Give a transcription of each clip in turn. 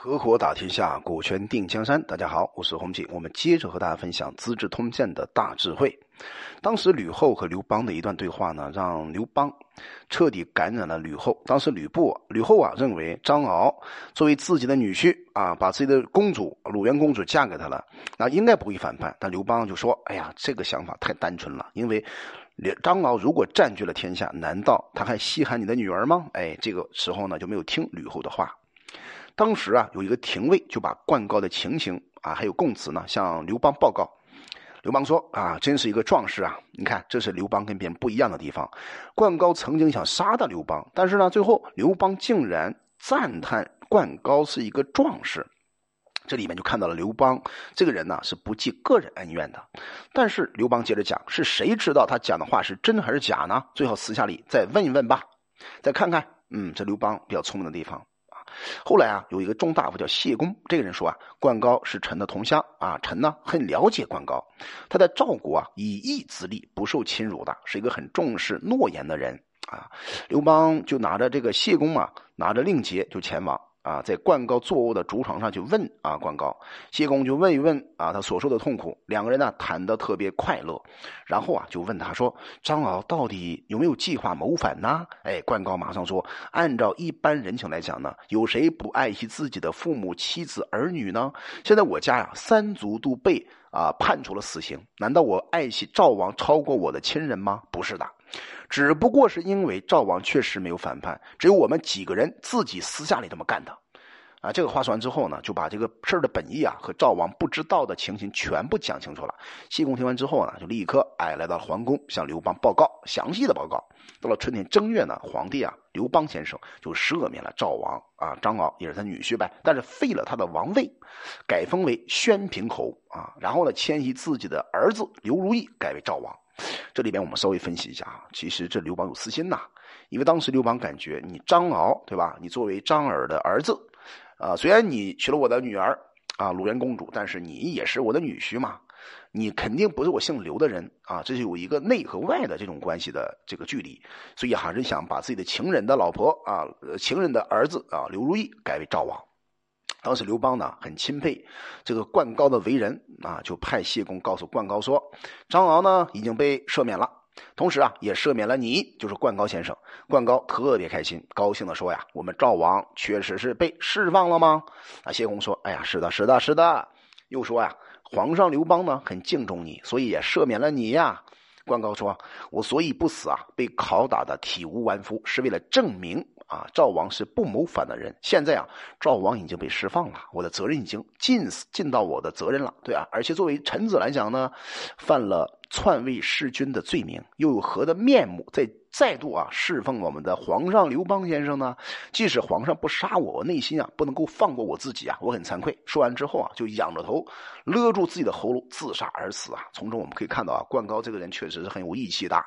合伙打天下，股权定江山。大家好，我是洪锦，我们接着和大家分享《资治通鉴》的大智慧。当时吕后和刘邦的一段对话呢，让刘邦彻底感染了吕后。当时吕布、吕后啊，认为张敖作为自己的女婿啊，把自己的公主鲁元公主嫁给他了，那应该不会反叛。但刘邦就说：“哎呀，这个想法太单纯了，因为张敖如果占据了天下，难道他还稀罕你的女儿吗？”哎，这个时候呢，就没有听吕后的话。当时啊，有一个廷尉就把灌高的情形啊，还有供词呢，向刘邦报告。刘邦说：“啊，真是一个壮士啊！你看，这是刘邦跟别人不一样的地方。灌高曾经想杀掉刘邦，但是呢，最后刘邦竟然赞叹灌高是一个壮士。这里面就看到了刘邦这个人呢，是不计个人恩怨的。但是刘邦接着讲：是谁知道他讲的话是真还是假呢？最好私下里再问一问吧，再看看。嗯，这刘邦比较聪明的地方。”后来啊，有一个中大夫叫谢公，这个人说啊，灌高是臣的同乡啊，臣呢很了解灌高，他在赵国啊以义自立，不受侵辱的，是一个很重视诺言的人啊。刘邦就拿着这个谢公啊，拿着令节就前往。啊，在灌高坐卧的竹床上去问啊，灌高谢公就问一问啊，他所受的痛苦。两个人呢谈得特别快乐，然后啊就问他说：“张敖到底有没有计划谋反呢？”哎，灌高马上说：“按照一般人情来讲呢，有谁不爱惜自己的父母、妻子、儿女呢？现在我家呀三族都被啊判处了死刑，难道我爱惜赵王超过我的亲人吗？不是的。”只不过是因为赵王确实没有反叛，只有我们几个人自己私下里这么干的，啊，这个话说完之后呢，就把这个事儿的本意啊和赵王不知道的情形全部讲清楚了。谢公听完之后呢，就立刻哎来到皇宫向刘邦报告详细的报告。到了春天正月呢，皇帝啊刘邦先生就赦免了赵王啊张敖也是他女婿呗，但是废了他的王位，改封为宣平侯啊，然后呢迁徙自己的儿子刘如意改为赵王。这里边我们稍微分析一下啊，其实这刘邦有私心呐，因为当时刘邦感觉你张敖对吧？你作为张耳的儿子，啊，虽然你娶了我的女儿啊鲁元公主，但是你也是我的女婿嘛，你肯定不是我姓刘的人啊，这是有一个内和外的这种关系的这个距离，所以还是想把自己的情人的老婆啊，情人的儿子啊刘如意改为赵王。当时刘邦呢很钦佩这个灌高的为人啊，就派谢公告诉灌高说，张敖呢已经被赦免了，同时啊也赦免了你，就是灌高先生。灌高特别开心，高兴的说呀：“我们赵王确实是被释放了吗？”啊，谢公说：“哎呀，是的，是的，是的。”又说呀：“皇上刘邦呢很敬重你，所以也赦免了你呀。”关高说：“我所以不死啊，被拷打的体无完肤，是为了证明。”啊，赵王是不谋反的人。现在啊，赵王已经被释放了，我的责任已经尽尽到我的责任了，对啊。而且作为臣子来讲呢，犯了篡位弑君的罪名，又有何的面目再再度啊侍奉我们的皇上刘邦先生呢？即使皇上不杀我，我内心啊不能够放过我自己啊，我很惭愧。说完之后啊，就仰着头勒住自己的喉咙，自杀而死啊。从中我们可以看到啊，灌高这个人确实是很有义气的。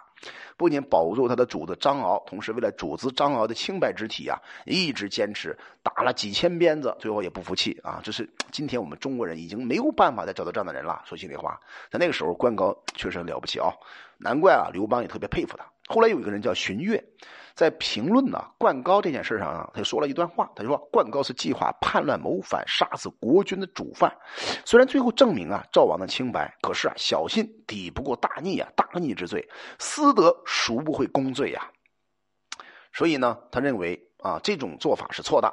不仅保住他的主子张敖，同时为了主子张敖的清白之体啊，一直坚持打了几千鞭子，最后也不服气啊！这是今天我们中国人已经没有办法再找到这样的人了。说心里话，在那个时候，关高确实很了不起啊，难怪啊，刘邦也特别佩服他。后来有一个人叫荀悦。在评论呢灌高这件事上啊，他就说了一段话，他就说灌高是计划叛乱谋反，杀死国君的主犯。虽然最后证明啊赵王的清白，可是啊小心抵不过大逆啊，大逆之罪，私德孰不会公罪呀。所以呢，他认为。啊，这种做法是错的。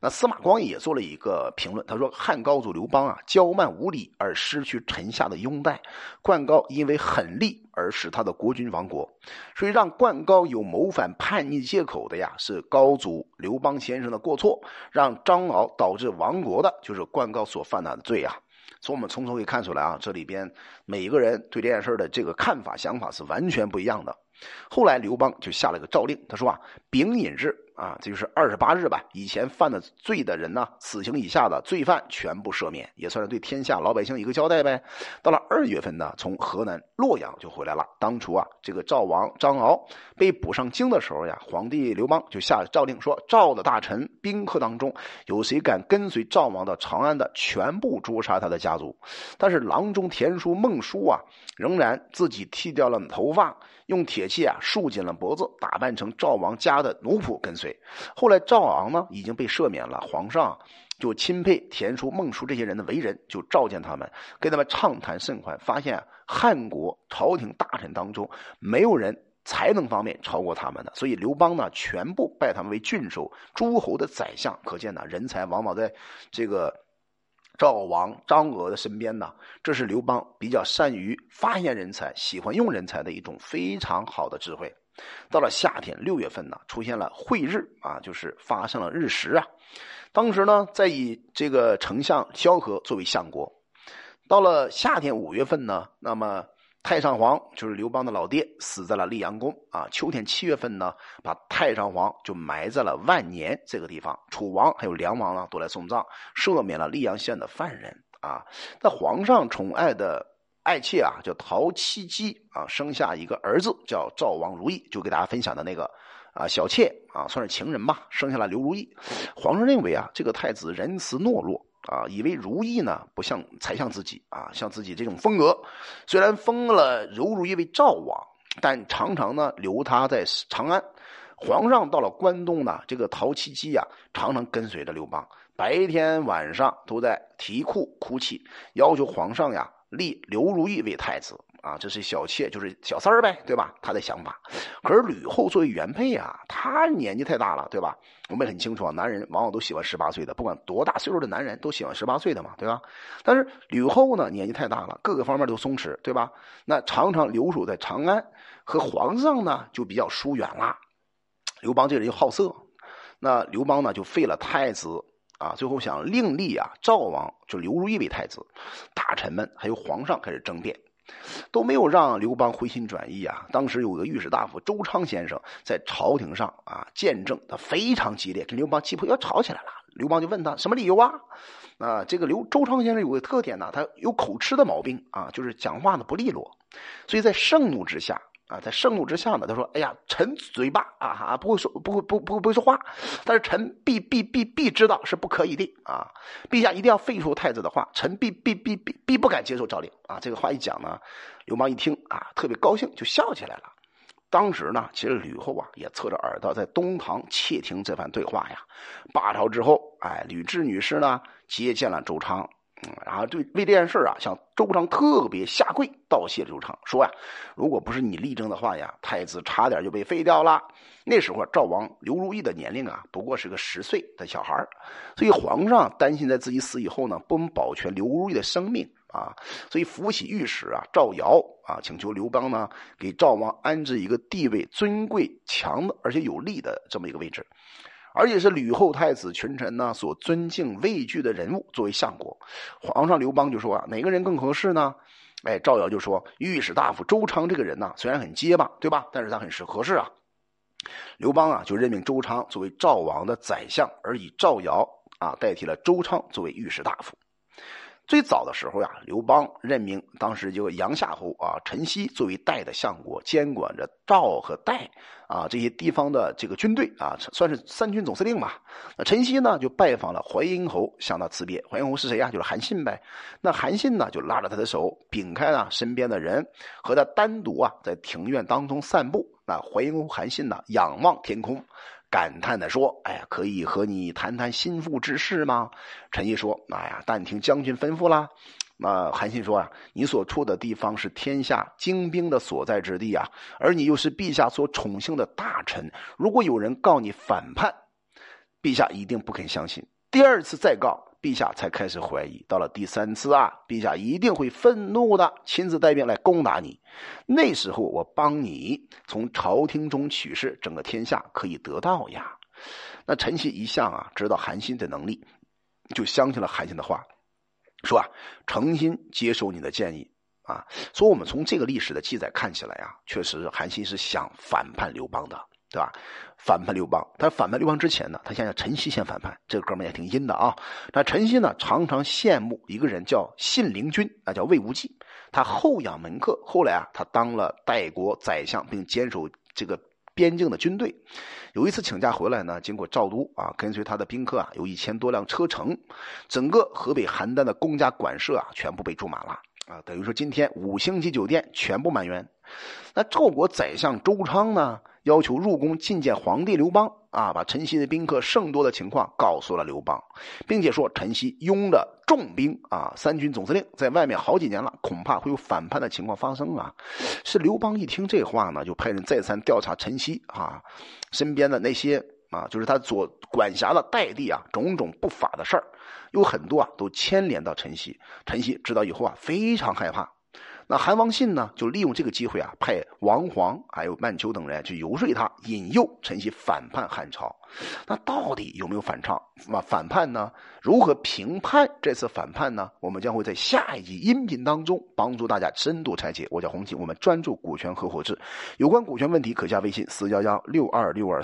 那司马光也做了一个评论，他说：“汉高祖刘邦啊，骄慢无礼而失去臣下的拥戴；灌高因为狠戾而使他的国君亡国。所以让灌高有谋反叛逆借口的呀，是高祖刘邦先生的过错；让张敖导致亡国的，就是灌高所犯的罪呀。从我们从中可以看出来啊，这里边每一个人对这件事的这个看法、想法是完全不一样的。后来刘邦就下了个诏令，他说啊，丙寅日。啊，这就是二十八日吧。以前犯的罪的人呢，死刑以下的罪犯全部赦免，也算是对天下老百姓一个交代呗。到了二月份呢，从河南洛阳就回来了。当初啊，这个赵王张敖被捕上京的时候呀，皇帝刘邦就下诏令说，赵的大臣宾客当中有谁敢跟随赵王到长安的，全部诛杀他的家族。但是郎中田叔孟叔啊，仍然自己剃掉了头发，用铁气啊束紧了脖子，打扮成赵王家的奴仆跟随。后来赵昂呢已经被赦免了，皇上就钦佩田叔、孟叔这些人的为人，就召见他们，跟他们畅谈甚欢，发现汉国朝廷大臣当中没有人。才能方面超过他们的，所以刘邦呢，全部拜他们为郡守、诸侯的宰相。可见呢，人才往往在这个赵王、张娥的身边呢。这是刘邦比较善于发现人才、喜欢用人才的一种非常好的智慧。到了夏天六月份呢，出现了会日啊，就是发生了日食啊。当时呢，在以这个丞相萧何作为相国。到了夏天五月份呢，那么。太上皇就是刘邦的老爹，死在了溧阳宫啊。秋天七月份呢，把太上皇就埋在了万年这个地方。楚王还有梁王呢，都来送葬，赦免了溧阳县的犯人啊。那皇上宠爱的爱妾啊，叫陶七姬啊，生下一个儿子叫赵王如意，就给大家分享的那个啊小妾啊，算是情人吧，生下了刘如意。皇上认为啊，这个太子仁慈懦弱。啊，以为如意呢不像才像自己啊，像自己这种风格。虽然封了柔如意为赵王，但常常呢留他在长安。皇上到了关东呢，这个陶七七呀，常常跟随着刘邦，白天晚上都在啼哭哭泣，要求皇上呀立刘如意为太子。啊，这是小妾，就是小三儿呗，对吧？他的想法。可是吕后作为原配啊，她年纪太大了，对吧？我们很清楚啊，男人往往都喜欢十八岁的，不管多大岁数的男人都喜欢十八岁的嘛，对吧？但是吕后呢，年纪太大了，各个方面都松弛，对吧？那常常留守在长安，和皇上呢就比较疏远啦。刘邦这人又好色，那刘邦呢就废了太子啊，最后想另立啊赵王，就刘如意为太子。大臣们还有皇上开始争辩。都没有让刘邦回心转意啊！当时有个御史大夫周昌先生在朝廷上啊见证，他非常激烈，跟刘邦气魄要吵起来了。刘邦就问他什么理由啊？啊，这个刘周昌先生有个特点呢，他有口吃的毛病啊，就是讲话呢不利落，所以在盛怒之下。啊，在盛怒之下呢，他说：“哎呀，臣嘴巴啊哈不会说，不会不不不会说话，但是臣必必必必知道是不可以的啊！陛下一定要废除太子的话，臣必必必必必不敢接受诏令啊！”这个话一讲呢，刘邦一听啊，特别高兴，就笑起来了。当时呢，其实吕后啊也侧着耳朵在东堂窃听这番对话呀。罢朝之后，哎，吕雉女士呢接见了周昌。嗯，然后对为这件事啊，向周昌特别下跪道谢周昌，说呀，如果不是你力争的话呀，太子差点就被废掉了。那时候赵王刘如意的年龄啊，不过是个十岁的小孩所以皇上担心在自己死以后呢，不能保全刘如意的生命啊，所以扶起御史啊赵尧啊，请求刘邦呢给赵王安置一个地位尊贵、强的而且有力的这么一个位置。而且是吕后太子群臣呢所尊敬畏惧的人物作为相国，皇上刘邦就说啊，哪个人更合适呢？哎，赵尧就说御史大夫周昌这个人呢，虽然很结巴，对吧？但是他很是合适啊。刘邦啊，就任命周昌作为赵王的宰相，而以赵尧啊代替了周昌作为御史大夫。最早的时候呀，刘邦任命当时就杨夏侯啊陈豨作为代的相国，监管着赵和代啊这些地方的这个军队啊，算是三军总司令吧。那陈豨呢就拜访了淮阴侯，向他辞别。淮阴侯是谁呀？就是韩信呗。那韩信呢就拉着他的手，屏开了身边的人，和他单独啊在庭院当中散步。那淮阴侯韩信呢仰望天空。感叹的说：“哎呀，可以和你谈谈心腹之事吗？”陈毅说：“哎呀，但听将军吩咐啦。”那韩信说：“啊，你所处的地方是天下精兵的所在之地啊，而你又是陛下所宠幸的大臣。如果有人告你反叛，陛下一定不肯相信。第二次再告。”陛下才开始怀疑，到了第三次啊，陛下一定会愤怒的，亲自带兵来攻打你。那时候我帮你从朝廷中取势，整个天下可以得到呀。那陈豨一向啊知道韩信的能力，就相信了韩信的话，说啊诚心接受你的建议啊。所以我们从这个历史的记载看起来啊，确实韩信是想反叛刘邦的。对吧？反叛刘邦，他反叛刘邦之前呢，他先让陈豨先反叛，这个哥们也挺阴的啊。那陈豨呢，常常羡慕一个人叫信陵君，那叫魏无忌，他后养门客。后来啊，他当了代国宰相，并坚守这个边境的军队。有一次请假回来呢，经过赵都啊，跟随他的宾客啊，有一千多辆车乘，整个河北邯郸的公家馆舍啊，全部被住满了。啊，等于说今天五星级酒店全部满员。那赵国宰相周昌呢，要求入宫觐见皇帝刘邦啊，把陈豨的宾客甚多的情况告诉了刘邦，并且说陈豨拥着重兵啊，三军总司令在外面好几年了，恐怕会有反叛的情况发生啊。是刘邦一听这话呢，就派人再三调查陈豨啊身边的那些啊，就是他所管辖的代地啊，种种不法的事儿，有很多啊都牵连到陈豨。陈豨知道以后啊，非常害怕。那韩王信呢，就利用这个机会啊，派王黄还有曼丘等人去游说他，引诱陈豨反叛汉朝。那到底有没有反唱啊反叛呢？如何评判这次反叛呢？我们将会在下一集音频当中帮助大家深度拆解。我叫洪锦，我们专注股权合伙制，有关股权问题可加微信四幺幺六二六二